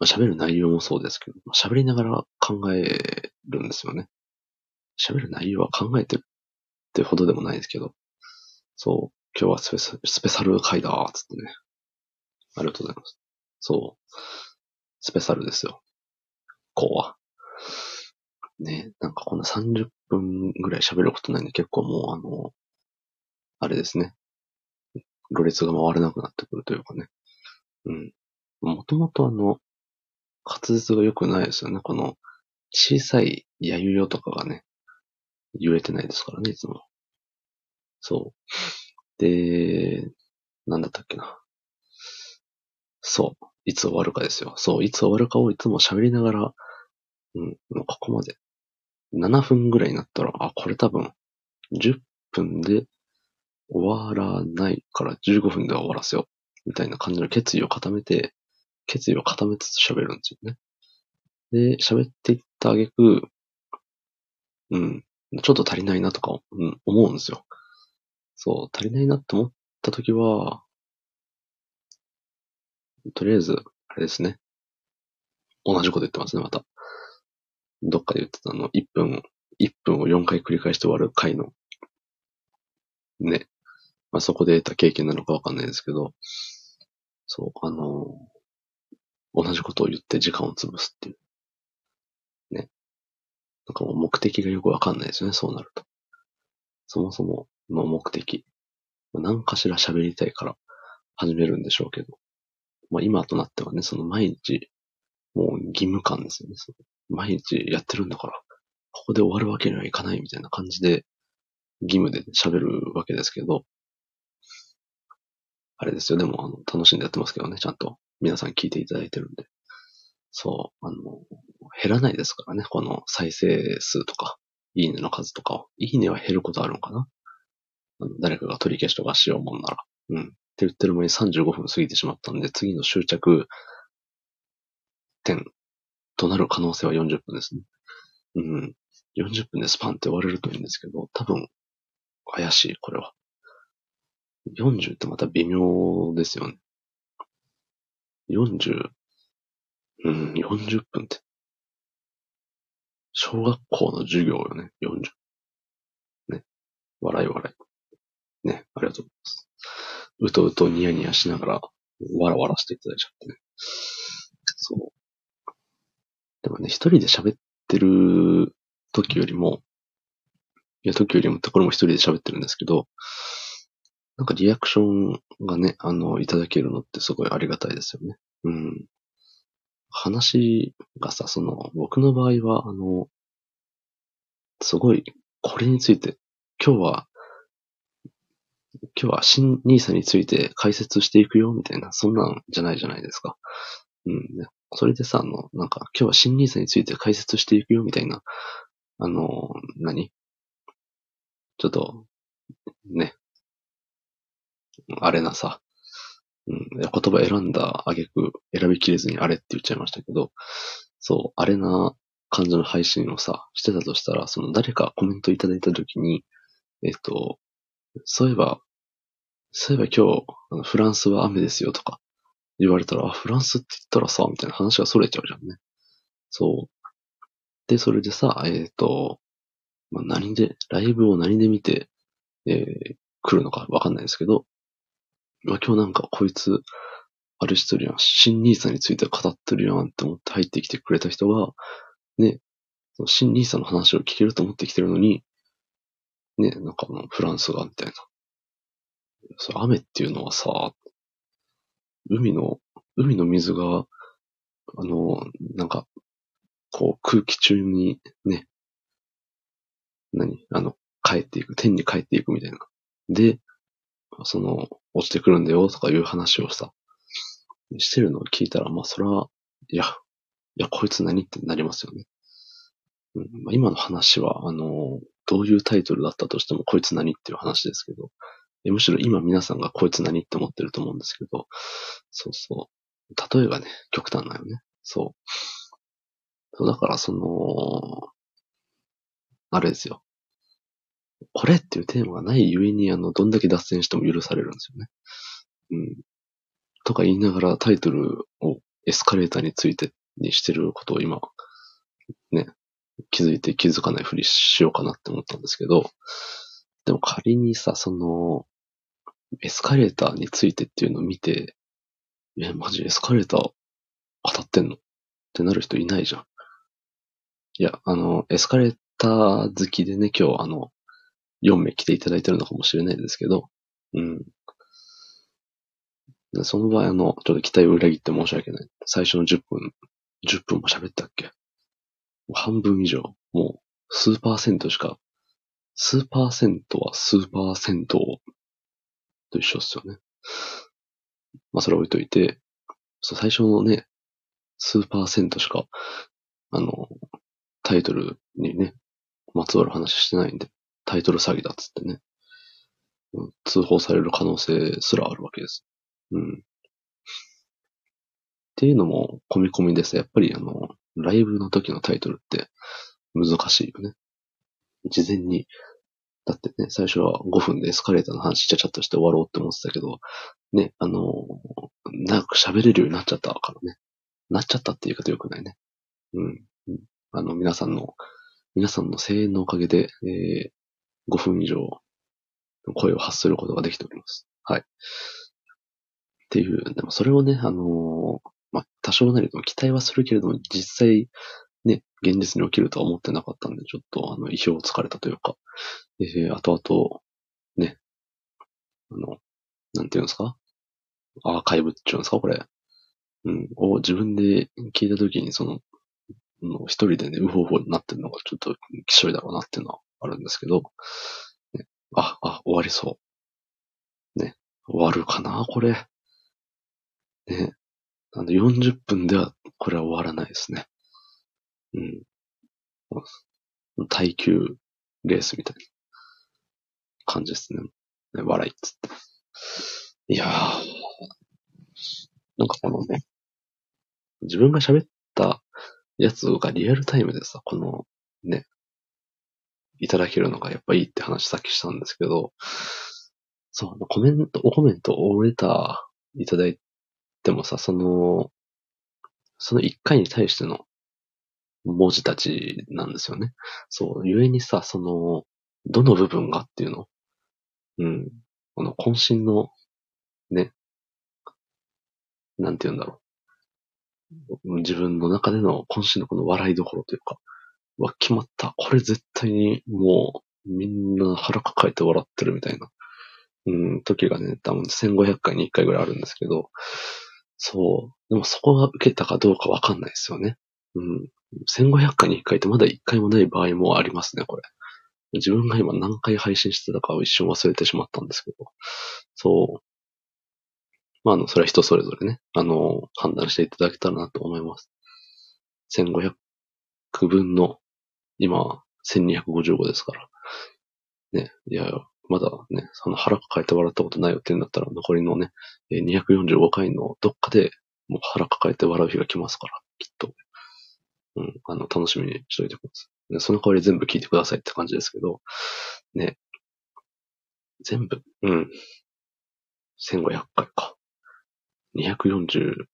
う。喋る内容もそうですけど、喋りながら考えるんですよね。喋る内容は考えてるってほどでもないですけど、そう、今日はスペスペシャル回だーつってね。ありがとうございます。そう。スペシャルですよ。こうは。ね、なんかこんな30分ぐらい喋ることないんで結構もうあの、あれですね。ろれつが回れなくなってくるというかね。うん。もともとあの、滑舌が良くないですよね。この、小さいやゆよとかがね、言えてないですからね、いつも。そう。で、なんだったっけな。そう。いつ終わるかですよ。そう。いつ終わるかをいつも喋りながら、うん、ここまで。7分ぐらいになったら、あ、これ多分、10分で終わらないから15分では終わらせよう。みたいな感じの決意を固めて、決意を固めつつ喋るんですよね。で、喋っていったあげく、うん、ちょっと足りないなとか、うん、思うんですよ。そう、足りないなって思ったときは、とりあえず、あれですね。同じこと言ってますね、また。どっかで言ってたの、1分、1分を4回繰り返して終わる回の、ね。まあ、そこで得た経験なのかわかんないですけど、そう、あの同じことを言って時間を潰すっていう。ね。なんかもう目的がよくわかんないですよね、そうなると。そもそもの目的。何かしら喋りたいから始めるんでしょうけど。まあ今となってはね、その毎日、もう義務感ですよね。毎日やってるんだから、ここで終わるわけにはいかないみたいな感じで、義務で喋るわけですけど、あれですよ。でも、あの、楽しんでやってますけどね、ちゃんと。皆さん聞いていただいてるんで。そう、あの、減らないですからね、この再生数とか、いいねの数とかいいねは減ることあるのかなあの誰かが取り消しとかしようもんなら。うん。って言ってる間に35分過ぎてしまったんで、次の終着点となる可能性は40分ですね。うん。40分でスパンって終われるといいんですけど、多分、怪しい、これは。40ってまた微妙ですよね。40、うん、40分って。小学校の授業よね、40。ね。笑い笑い。ね、ありがとうございます。うとうとニヤニヤしながら、わらわらしていただいちゃってね。そう。でもね、一人で喋ってる時よりも、いや、時よりも、これも一人で喋ってるんですけど、なんかリアクションがね、あの、いただけるのってすごいありがたいですよね。うん。話がさ、その、僕の場合は、あの、すごい、これについて、今日は、今日は新ニーサについて解説していくよ、みたいな、そんなんじゃないじゃないですか。うん。それでさ、あの、なんか、今日は新ニーサについて解説していくよ、みたいな、あの、何？ちょっと、ね。あれなさ、うん、言葉選んだあげく選びきれずにあれって言っちゃいましたけど、そう、あれな感じの配信をさ、してたとしたら、その誰かコメントいただいたときに、えっと、そういえば、そういえば今日、あのフランスは雨ですよとか言われたら、あ、フランスって言ったらさ、みたいな話が逸れちゃうじゃんね。そう。で、それでさ、えっ、ー、と、まあ、何で、ライブを何で見て、えー、来るのかわかんないですけど、まあ、今日なんかこいつ、あれしてるやん、新ニーサについて語ってるやんって思って入ってきてくれた人が、ね、その新ニーサの話を聞けると思ってきてるのに、ね、なんかのフランスが、みたいな。それ雨っていうのはさ、海の、海の水が、あの、なんか、こう空気中にね、何あの、帰っていく、天に帰っていくみたいな。で、その、落ちてくるんだよとかいう話をさ、してるのを聞いたら、まあそれは、いや、いや、こいつ何ってなりますよね。うんまあ、今の話は、あの、どういうタイトルだったとしても、こいつ何っていう話ですけど、むしろ今皆さんがこいつ何って思ってると思うんですけど、そうそう。例えばね、極端なよね。そう。そうだからその、あれですよ。これっていうテーマがないゆえに、あの、どんだけ脱線しても許されるんですよね。うん。とか言いながらタイトルをエスカレーターについてにしてることを今、ね、気づいて気づかないふりしようかなって思ったんですけど、でも仮にさ、その、エスカレーターについてっていうのを見て、え、マジエスカレーター当たってんの？ってなる人いないじゃん。いや、あの、エスカレーター好きでね、今日あの、4名来ていただいてるのかもしれないですけど、うん。その場合、あの、ちょっと期待を裏切って申し訳ない。最初の10分、10分も喋ったっけ？半分以上、もう、数パーセントしか、数パーセントは数パーセントと一緒っすよね。まあ、それ置いといて、そう最初のね、数パーセントしか、あの、タイトルにね、まつわる話してないんで、タイトル詐欺だっつってね、通報される可能性すらあるわけです。うん。っていうのも込み込みです。やっぱりあの、ライブの時のタイトルって難しいよね。事前に、だってね、最初は5分でエスカレーターの話ちゃちゃっとして終わろうって思ってたけど、ね、あの、長く喋れるようになっちゃったからね。なっちゃったって言い方良くないね。うん。あの、皆さんの、皆さんの声援のおかげで、えー、5分以上、声を発することができております。はい。っていう、でもそれをね、あのー、まあ、多少なりとも期待はするけれども、実際、現実に起きるとは思ってなかったんで、ちょっと、あの、意表をつかれたというか、えー、後々、ね、あの、なんていうんですか？アーカイブっていうんですか？これ。うん、を自分で聞いたときに、その、の一人でね、うほうほになってるのがちょっときしょいだろうなっていうのはあるんですけど、ね、あ、あ、終わりそう。ね、終わるかな？これ。ね。なんで40分ではこれは終わらないですね。うん。耐久レースみたいな感じですね。ね笑いっつって。いやー、なんかこのね、自分が喋ったやつがリアルタイムでさ、このね、いただけるのがやっぱいいって話さっきしたんですけど、そう、コメント、おコメント、おレターいただいてもさ、その、その一回に対しての文字たちなんですよね。そう、ゆえにさ、その、どの部分がっていうの？うん。この渾身の、ね、なんて言うんだろう。自分の中での渾身のこの笑いどころというか、うわ、決まった。これ絶対にもう、みんな腹抱えて笑ってるみたいな、うん、時がね、多分1500回に1回ぐらいあるんですけど、そう。でもそこが受けたかどうかわかんないですよね。うん。1500回に1回ってまだ1回もない場合もありますね、これ。自分が今何回配信してたかを一瞬忘れてしまったんですけど。そう。まあ、あの、それは人それぞれね、あの、判断していただけたらなと思います。1500分の、今、1255ですから。ね、いや、まだね、その腹抱えて笑ったことないよって言うんだったら、残りのね、245回のどっかで、もう腹抱えて笑う日が来ますから、きっと。うん、あの、楽しみにしといてください。でその代わり全部聞いてくださいって感じですけど、ね。全部、うん。1500回か。245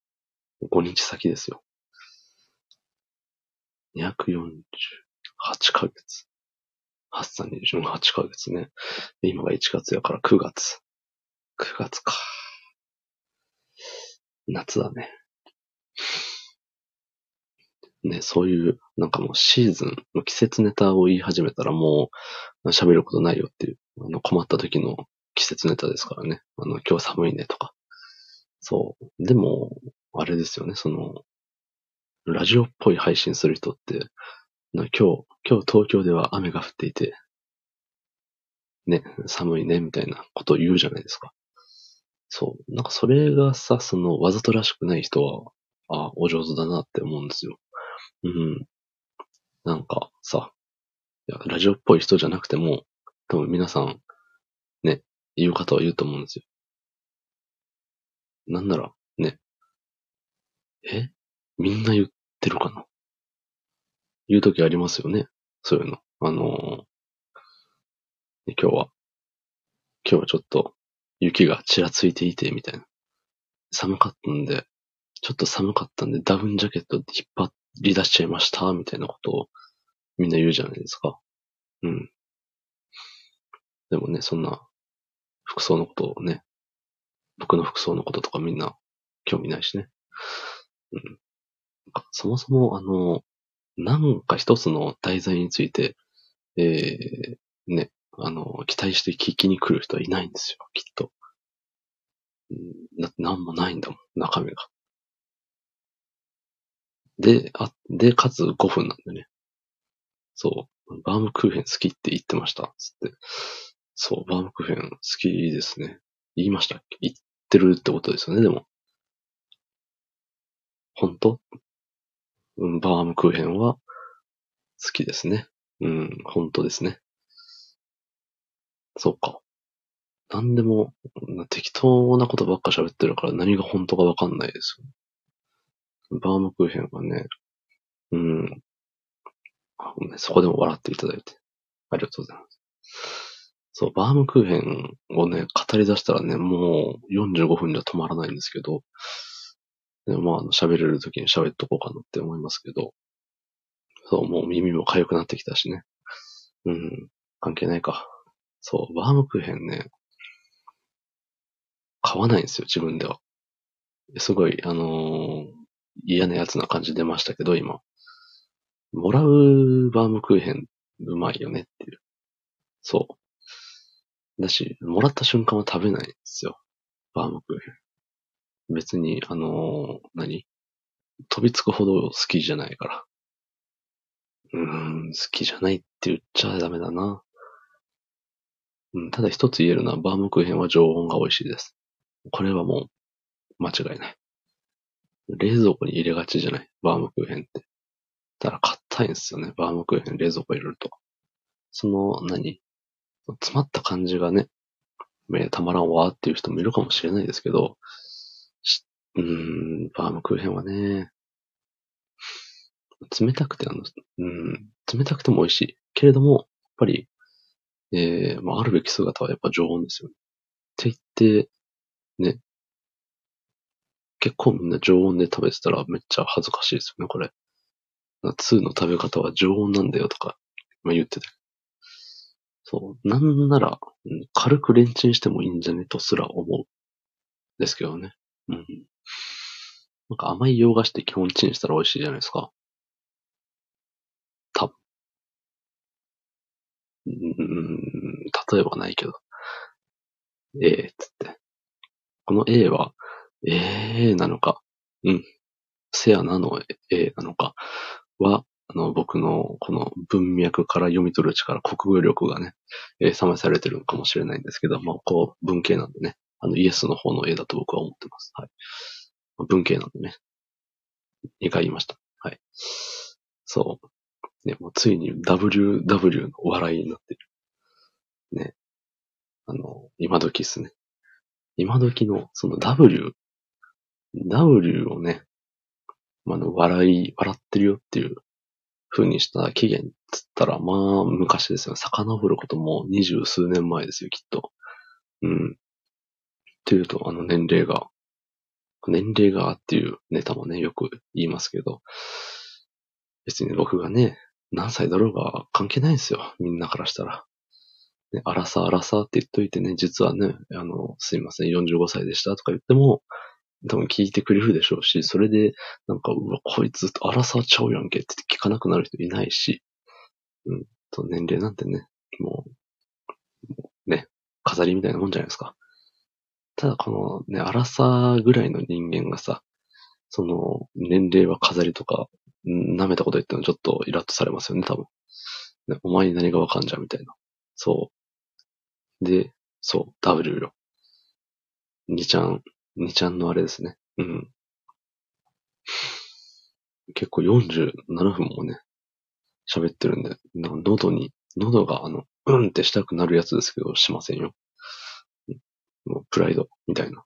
日先ですよ。248ヶ月。8三28ヶ月ね。今が1月やから9月。9月か。夏だね。ね、そういう、なんかもうシーズン季節ネタを言い始めたらもう喋ることないよっていう、あの困った時の季節ネタですからね。あの、今日寒いねとか。そう。でも、あれですよね、その、ラジオっぽい配信する人って、な今日、今日東京では雨が降っていて、ね、寒いね、みたいなことを言うじゃないですか。そう。なんかそれがさ、その、わざとらしくない人は、あ、お上手だなって思うんですよ。うん。なんかさ、いやラジオっぽい人じゃなくても、多分皆さん、ね、言う方は言うと思うんですよ。なんなら、ね。え？みんな言ってるかな？言うときありますよね？そういうの。あのー今日は、今日はちょっと雪がちらついていて、みたいな。寒かったんで、ちょっと寒かったんでダウンジャケット引っ張っり出しちゃいました、みたいなことをみんな言うじゃないですか。うん。でもね、そんな服装のことをね、僕の服装のこととかみんな興味ないしね。うん。そもそも、あの、なんか一つの題材について、えー、ね、あの、期待して聞きに来る人はいないんですよ、きっと。うんだってなんもないんだもん、中身が。で、あ、で、かつ5分なんでね。そう。バームクーヘン好きって言ってました。つって。そう、バームクーヘン好きですね。言いましたっけ？言ってるってことですよね、でも。本当？うん、バームクーヘンは好きですね。うん、本当ですね。そうか。なんでも、適当なことばっか喋ってるから何が本当かわかんないですよ。バームクーヘンはね、うん。そこでも笑っていただいて。ありがとうございます。そう、バームクーヘンをね、語り出したらね、もう45分じゃ止まらないんですけど、でもまあ、喋れる時に喋っとこうかなって思いますけど、そう、もう耳も痒くなってきたしね。うん、関係ないか。そう、バームクーヘンね、買わないんですよ、自分では。すごい、あのー嫌なやつな感じ出ましたけど、今。もらうバームクーヘン、うまいよねっていう。そう。だし、もらった瞬間は食べないんですよ。バームクーヘン。別に、あのー何？飛びつくほど好きじゃないから。うーん、好きじゃないって言っちゃダメだな。うん、ただ一つ言えるのは、バームクーヘンは常温が美味しいです。これはもう、間違いない。冷蔵庫に入れがちじゃない？バームクーヘンって。だから硬いんですよね。バームクーヘン冷蔵庫入れると。その、何？詰まった感じがね、たまらんわーっていう人もいるかもしれないですけど、うーん、バームクーヘンはね、冷たくてあの、うん、冷たくても美味しい。けれども、やっぱり、えー、まあ、あるべき姿はやっぱ常温ですよね。って言って、ね、結構みんな常温で食べてたらめっちゃ恥ずかしいですよね、これ。2の食べ方は常温なんだよとか、まあ、言ってた。そう。なんなら、軽くレンチンしてもいいんじゃねとすら思う。ですけどね。うん。なんか甘い洋菓子って基本チンしたら美味しいじゃないですか。多分。うん、例えばないけど。A っつって。この A は、A なのか、うん。セアナの A なのかは、あの、僕のこの文脈から読み取る力、国語力がね、えー、試されてるのかもしれないんですけど、まあ、こう、文系なんでね、あの、イエスの方の A だと僕は思ってます。はい。文系なんでね。2回言いました。はい。そう。ね、もうついに WW の笑いになってる。ね。あの、今時っすね。今時の、その W、W をね、まあの、笑い、笑ってるよっていう風にした起源つったら、まあ、昔ですよ。遡ることも二十数年前ですよ、きっと。うん。っていうと、あの年齢が、年齢がっていうネタもね、よく言いますけど、別に僕がね、何歳だろうが関係ないんですよ。みんなからしたら。ね、あらさあらさって言っといてね、実はね、あの、すいません、45歳でしたとか言っても、多分聞いてくれるでしょうし、それで、なんか、うわ、こいつ、あらさちゃうやんけって聞かなくなる人いないし、うん、と、年齢なんてね、もう、ね、飾りみたいなもんじゃないですか。ただ、このね、あらさぐらいの人間がさ、その、年齢は飾りとか、舐めたこと言ってもちょっとイラッとされますよね、多分。ね、お前に何がわかんじゃん、みたいな。そう。で、そう、W よ。2ちゃん、2ちゃんのあれですね。うん。結構47分もね、喋ってるんで、喉に、喉があの、うんってしたくなるやつですけど、しませんよ。もうプライド、みたいな。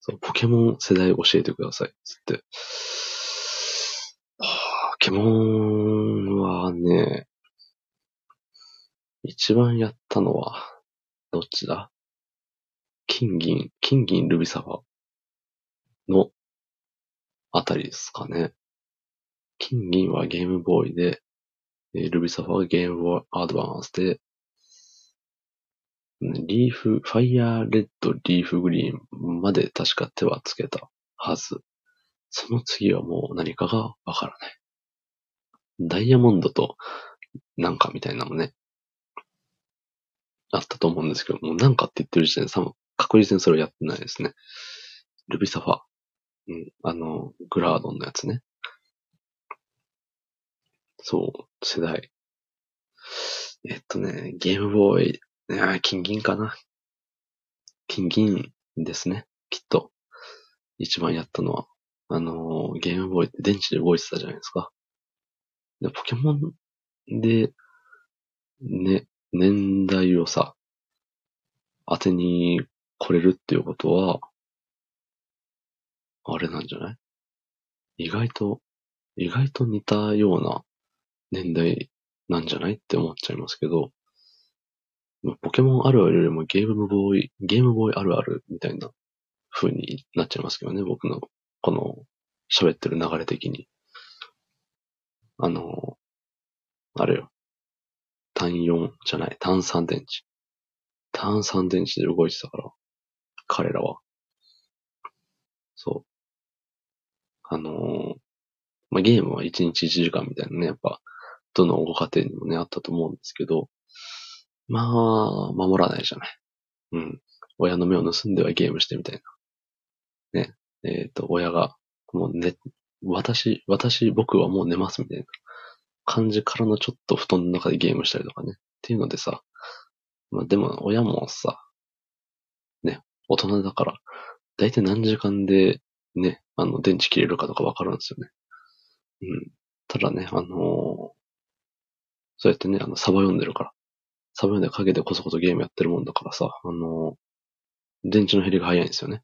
そう、ポケモン世代教えてください、つって。ポケモンはね、一番やったのは、どっちだ？金銀、金銀ルビサファのあたりですかね。金銀はゲームボーイで、ルビサファはゲームボーイアドバンスで、リーフ、ファイヤーレッド、リーフグリーンまで確か手はつけたはず。その次はもう何かがわからない。ダイヤモンドとなんかみたいなのね、あったと思うんですけども、なんかって言ってる時点で多分確実にそれをやってないですね。ルビサファ。うん、あの、グラードンのやつね。そう、世代。えっとね、ゲームボーイ、いや、金銀かな。金銀ですね、きっと。一番やったのは。あのゲームボーイって電池で動いてたじゃないですか。で、ポケモンで、ね、年代をさ、当てに来れるっていうことは、あれなんじゃない？意外と、意外と似たような年代なんじゃない？って思っちゃいますけど、ポケモンあるあるよりもゲームボーイ、ゲームボーイあるあるみたいな風になっちゃいますけどね、僕のこの喋ってる流れ的に。あの、あれよ。単4じゃない、単3電池。単3電池で動いてたから、彼らは。そう。あのー、まあ、ゲームは1日1時間みたいなね、やっぱ、どのご家庭にもね、あったと思うんですけど、まあ、守らないじゃない。うん。親の目を盗んではゲームしてみたいな。ね。えっ、ー、と、親が、もう寝、私、私、僕はもう寝ますみたいな感じからのちょっと布団の中でゲームしたりとかね。っていうのでさ、まあでも親もさ、ね、大人だから、だいたい何時間でね、あの、電池切れるかとかわかるんですよね。うん。ただね、あのーそうやってね、あの、サバ読んでるから。サバ読んで陰でこそこそゲームやってるもんだからさ、あのー電池の減りが早いんですよね。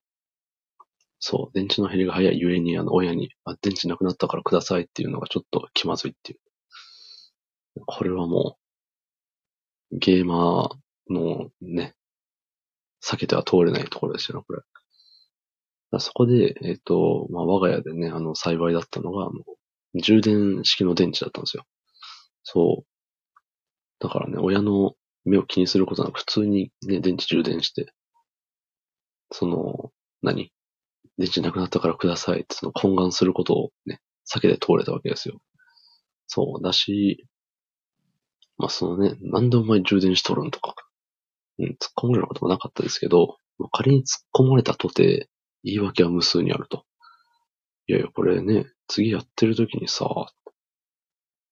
そう、電池の減りが早いゆえに、あの、親に、あ、電池なくなったからくださいっていうのがちょっと気まずいっていう。これはもう、ゲーマーのね、避けては通れないところですよね、これ。だそこで、えっ、と、まあ、我が家でね、あの、幸いだったのが、あの充電式の電池だったんですよ。そう。だからね、親の目を気にすることなく普通にね、電池充電して、その、何？電池なくなったからくださいって、その懇願することをね、避けて通れたわけですよ。そう。だし、まあそのね、なんでお前充電しとるんとか、うん、突っ込まれることもなかったですけど、仮に突っ込まれたとて、言い訳は無数にあると。いやいや、これね、次やってる時にさ、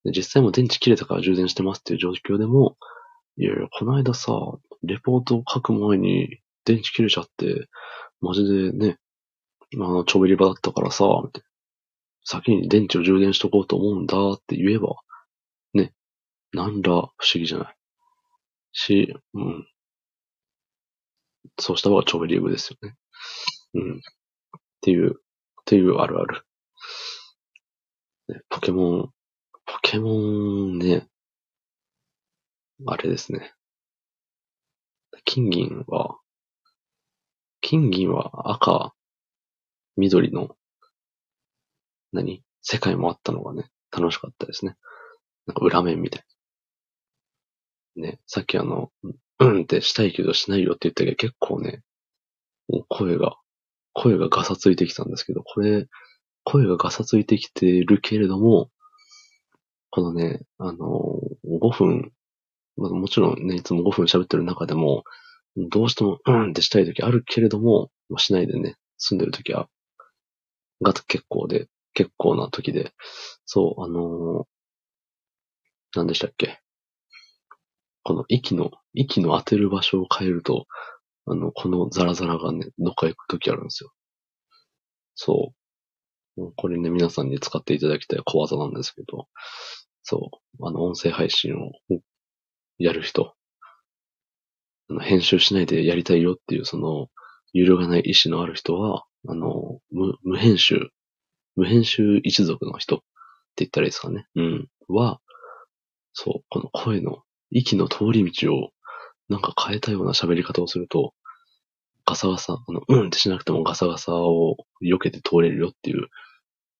実際も電池切れたから充電してますっていう状況でも、いやいや、この間さ、レポートを書く前に電池切れちゃって、マジでね、あの、ちょべり場だったからさ、みたいな先に電池を充電しとこうと思うんだって言えば、ね、なんら不思議じゃない。し、うん。そうした方がちょべり部ですよね。うん。っていう、っていうあるある。ねポケモン、ポケモンね、あれですね。金銀は、金銀は赤、緑の、何？世界もあったのがね、楽しかったですね。なんか裏面みたいな。ね、さっきあの、うんってしたいけどしないよって言ったけど結構ね、もう声が、声がガサついてきたんですけど、これ、声がガサついてきてるけれども、このね、あの、5分、まあ、もちろんね、いつも5分喋ってる中でも、どうしても、うんってしたい時あるけれども、まあしないでね、住んでる時は、が結構で、結構な時で、そう、あのー、何でしたっけ？この息の、息の当てる場所を変えると、あの、このザラザラがね、どっか行く時あるんですよ。そう。もうこれね、皆さんに使っていただきたい小技なんですけど、そう、あの、音声配信をやる人、あの編集しないでやりたいよっていう、その、揺るがない意志のある人は、あの、無、無編集、無編集一族の人って言ったらいいですかね。うん。は、そう、この声の、息の通り道を、なんか変えたような喋り方をすると、ガサガサ、あの、うんってしなくてもガサガサを避けて通れるよっていう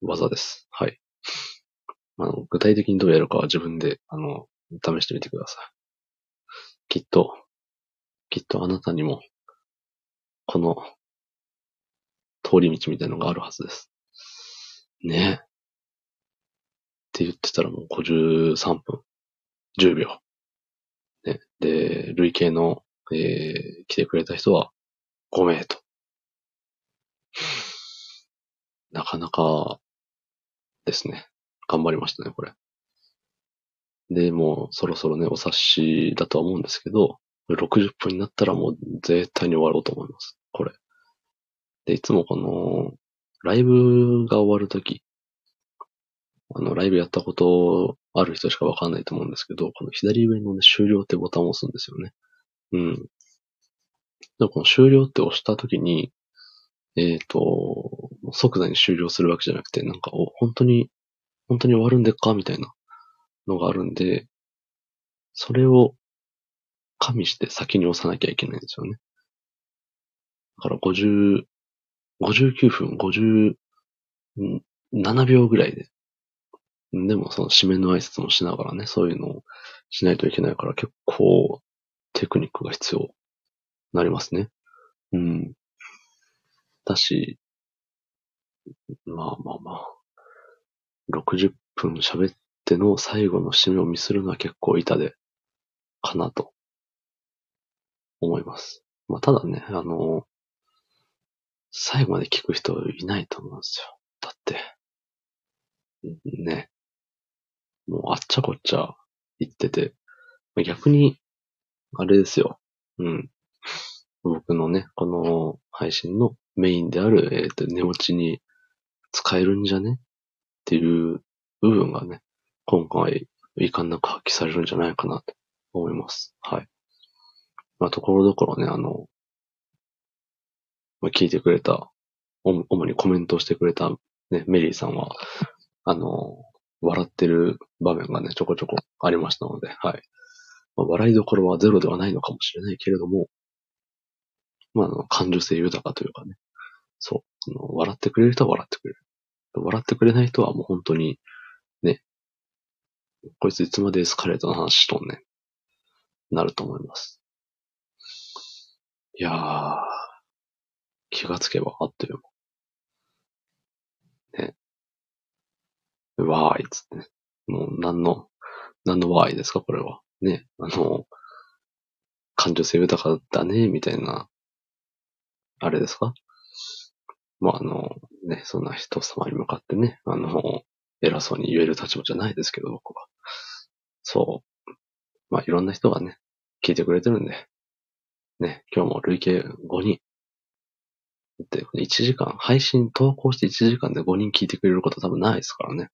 技です。はい。あの、具体的にどうやるかは自分で、あの、試してみてください。きっと、きっとあなたにも、この、通り道みたいのがあるはずです。ねえ。って言ってたらもう53分、10秒。ね。で、累計の、えー、来てくれた人は5名と。なかなかですね。頑張りましたね、これ。で、もうそろそろね、お察しだとは思うんですけど、60分になったらもう絶対に終わろうと思います。これ。で、いつもこの、ライブが終わるとき、あの、ライブやったことある人しかわかんないと思うんですけど、この左上のね、終了ってボタンを押すんですよね。うん。でこの終了って押したときに、えっ、と、即座に終了するわけじゃなくて、なんか、お、本当に、本当に終わるんでっかみたいなのがあるんで、それを加味して先に押さなきゃいけないんですよね。だから50、59分57秒ぐらいで。でもその締めの挨拶もしながらね、そういうのをしないといけないから結構テクニックが必要になりますね。うん。だし、まあまあまあ、60分喋っての最後の締めをミスるのは結構痛手かなと思います。まあただね、あの、最後まで聞く人いないと思うんですよ。だって、ね、もうあっちゃこっちゃ言ってて、逆に、あれですよ。うん。僕のね、この配信のメインである、えっ、と、寝落ちに使えるんじゃねっていう部分がね、今回、遺憾なく発揮されるんじゃないかなと思います。はい。まあ、ところどころね、あの、まあ、聞いてくれた、主にコメントしてくれたね、メリーさんは、あの、笑ってる場面がね、ちょこちょこありましたので、はい。まあ、笑いどころはゼロではないのかもしれないけれども、まあ、あの、感受性豊かというかね、そう、あの笑ってくれる人は笑ってくれる。笑ってくれない人はもう本当に、ね、こいついつまでエスカレートの話しとんねん、なると思います。いやー、気がつけばあっという間。ね。わーいつって。もう何の、何のわーいですかこれは。ね。あの、感情性豊かだね、みたいな、あれですか？まあ、あの、ね、そんな人様に向かってね、あの、偉そうに言える立場じゃないですけど、僕は。そう。まあ、いろんな人がね、聞いてくれてるんで、ね、今日も累計5人。で、1時間、配信投稿して1時間で5人聞いてくれること多分ないですからね。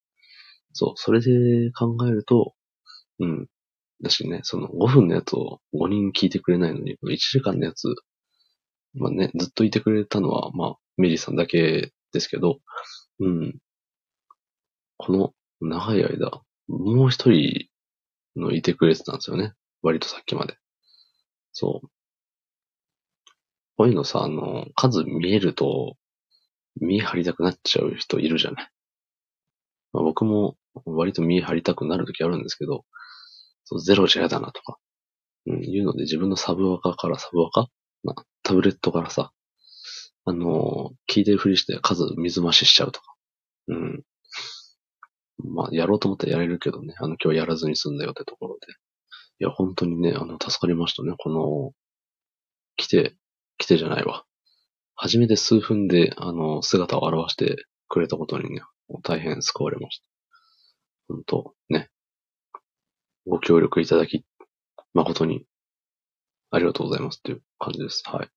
そう、それで考えると、うん。だしね、その5分のやつを5人聞いてくれないのに、1時間のやつ、まあね、ずっといてくれたのは、まあ、メリーさんだけですけど、うん。この長い間、もう一人のいてくれてたんですよね。割とさっきまで。そう。こういうのさ、あの、数見えると、見張りたくなっちゃう人いるじゃない。まあ、僕も割と見張りたくなるときあるんですけど、そうゼロじゃ嫌だなとか、うん、いうので自分のサブワカからサブワカ？なタブレットからさ、あの聞いてるふりして数水増ししちゃうとか。うん。まあ、やろうと思ったらやれるけどね、あの、今日やらずに済んだよってところで。いや、本当にね、あの、助かりましたね。この、来て、来てじゃないわ。初めて数分で、あの、姿を現してくれたことにね、大変救われました。本当ね。ご協力いただき、誠に、ありがとうございますっていう感じです。はい。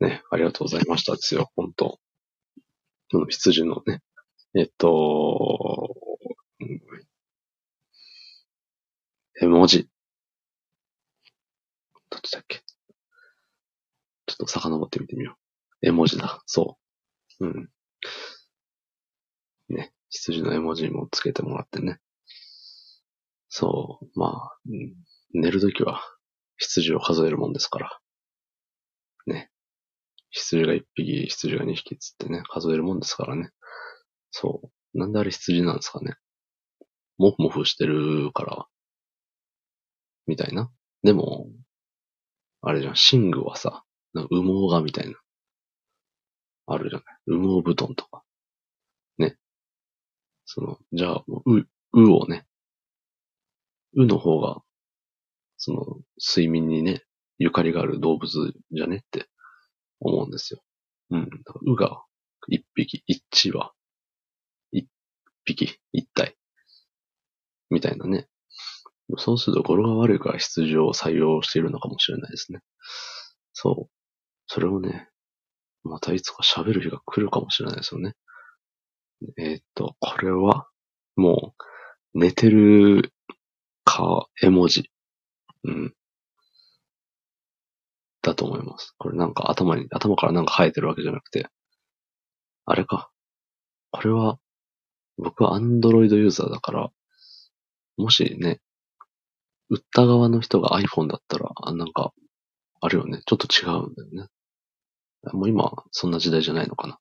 ね、ありがとうございましたですよ、本当この羊のね、えっと、絵文字。どっちだっけ？ちょっと遡ってみてみよう。絵文字だ。そう。うん。ね。羊の絵文字もつけてもらってね。そう。まあ、うん、寝るときは羊を数えるもんですから。ね。羊が1匹、羊が2匹つってね、数えるもんですからね。そう。なんであれ羊なんですかね。もふもふしてるから、みたいな。でも、あれじゃん、寝具はさ、羽毛がみたいな。あるじゃない。羽毛布団とか。ね。その、じゃあ、う、うをね、うの方が、その、睡眠にね、ゆかりがある動物じゃねって思うんですよ。うん。うが一匹、一は、一匹、一体。みたいなね。そうすると語呂が悪いから羊を採用しているのかもしれないですね。そう。それをね、またいつか喋る日が来るかもしれないですよね。えー、っと、これは、もう、寝てるか、絵文字。うん。だと思います。これなんか頭に、頭からなんか生えてるわけじゃなくて、あれか。これは、僕は Android ユーザーだから、もしね、売った側の人が iPhone だったら、あなんか、あるよね。ちょっと違うんだよね。もう今、そんな時代じゃないのかな。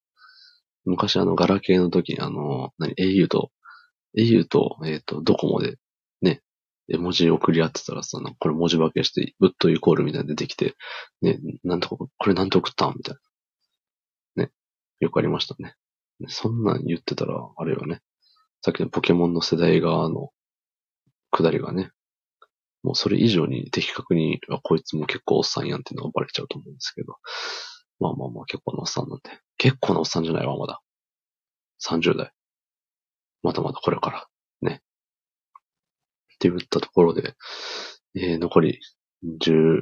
昔あの、ガラケーの時にあの、何、au と、au と、えっ、ー、と、ドコモで、絵文字送り合ってたらさ、これ文字化けして、ブットイコールみたいな出てきて、ね、なんとか、これなんて送ったみたいな。ね、よくありましたね。そんなん言ってたら、あれよね。さっきのポケモンの世代側の下りがね、もうそれ以上に的確に、こいつも結構おっさんやんっていうのがバレちゃうと思うんですけど。まあまあまあ結構なおっさんなんで。結構なおっさんじゃないわ、まだ。30代。まだまだこれから。ね。って言ったところで、えー、残り15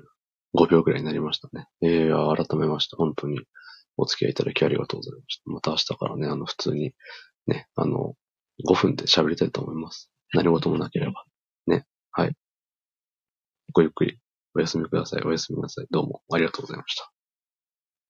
秒くらいになりましたね。えー、改めまして、本当にお付き合いいただきありがとうございました。また明日からね、あの、普通にね、あの、5分で喋りたいと思います。何事もなければ。ね。はい。ごゆっくりお休みください。おやすみなさい。どうもありがとうございました。